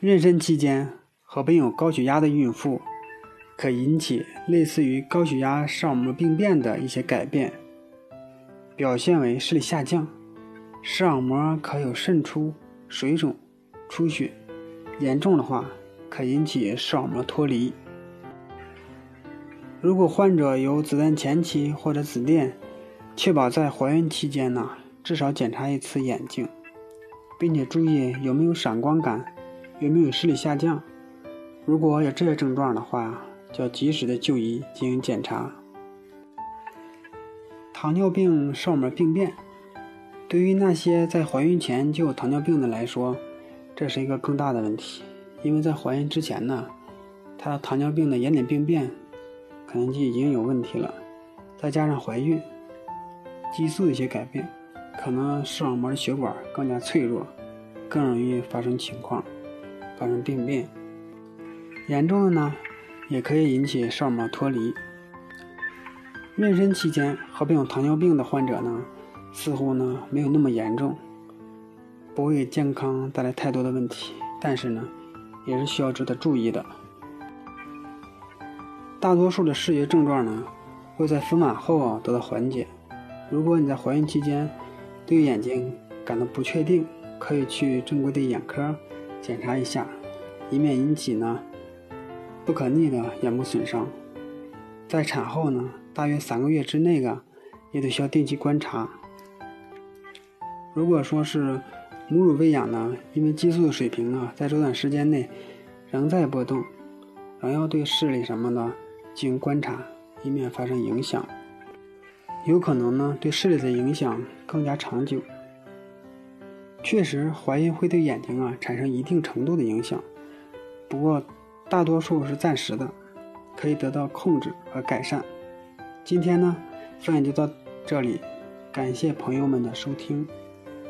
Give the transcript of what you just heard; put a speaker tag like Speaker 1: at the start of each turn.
Speaker 1: 妊娠期间和病有高血压的孕妇，可引起类似于高血压视网膜病变的一些改变，表现为视力下降，视网膜可有渗出、水肿、出血，严重的话可引起视网膜脱离。如果患者有子弹前期或者子眩，确保在怀孕期间呢，至少检查一次眼睛，并且注意有没有闪光感。有没有视力下降？如果有这些症状的话，就要及时的就医进行检查。糖尿病视网膜病变，对于那些在怀孕前就有糖尿病的来说，这是一个更大的问题，因为在怀孕之前呢，她的糖尿病的眼睑病变可能就已经有问题了，再加上怀孕，激素的一些改变，可能视网膜的血管更加脆弱，更容易发生情况。发生病变，严重的呢，也可以引起视网膜脱离。妊娠期间合并有糖尿病的患者呢，似乎呢没有那么严重，不会给健康带来太多的问题，但是呢，也是需要值得注意的。大多数的视觉症状呢，会在分娩后啊得到缓解。如果你在怀孕期间对眼睛感到不确定，可以去正规的眼科。检查一下，以免引起呢不可逆的眼部损伤。在产后呢，大约三个月之内啊，也得需要定期观察。如果说是母乳喂养呢，因为激素的水平啊，在这段时间内仍在波动，仍要对视力什么的进行观察，以免发生影响。有可能呢，对视力的影响更加长久。确实，怀孕会对眼睛啊产生一定程度的影响，不过大多数是暂时的，可以得到控制和改善。今天呢，分享就到这里，感谢朋友们的收听。